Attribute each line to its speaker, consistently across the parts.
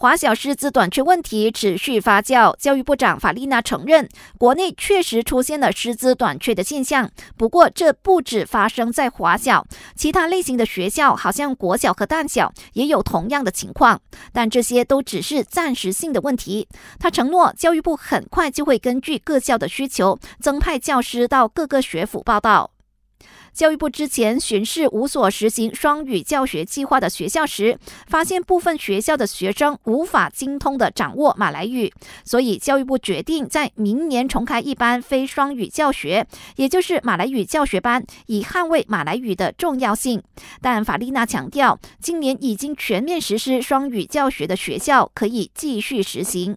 Speaker 1: 华小师资短缺问题持续发酵，教育部长法丽娜承认，国内确实出现了师资短缺的现象。不过，这不止发生在华小，其他类型的学校，好像国小和大小，也有同样的情况。但这些都只是暂时性的问题。他承诺，教育部很快就会根据各校的需求，增派教师到各个学府报道。教育部之前巡视五所实行双语教学计划的学校时，发现部分学校的学生无法精通的掌握马来语，所以教育部决定在明年重开一班非双语教学，也就是马来语教学班，以捍卫马来语的重要性。但法丽娜强调，今年已经全面实施双语教学的学校可以继续实行。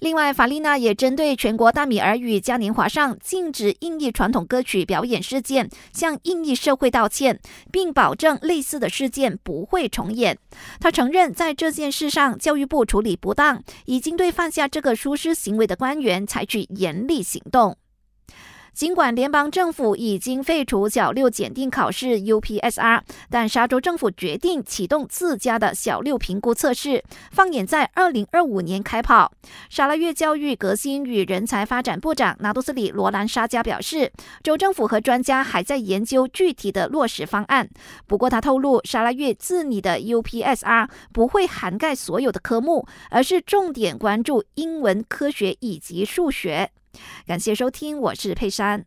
Speaker 1: 另外，法丽娜也针对全国大米儿语嘉年华上禁止印裔传统歌曲表演事件，向印裔社会道歉，并保证类似的事件不会重演。他承认，在这件事上教育部处理不当，已经对犯下这个疏失行为的官员采取严厉行动。尽管联邦政府已经废除小六检定考试 UPSR，但沙州政府决定启动自家的小六评估测试，放眼在二零二五年开跑。沙拉越教育革新与人才发展部长拿杜斯里罗兰沙加表示，州政府和专家还在研究具体的落实方案。不过他透露，沙拉越自拟的 UPSR 不会涵盖所有的科目，而是重点关注英文、科学以及数学。感谢收听，我是佩珊。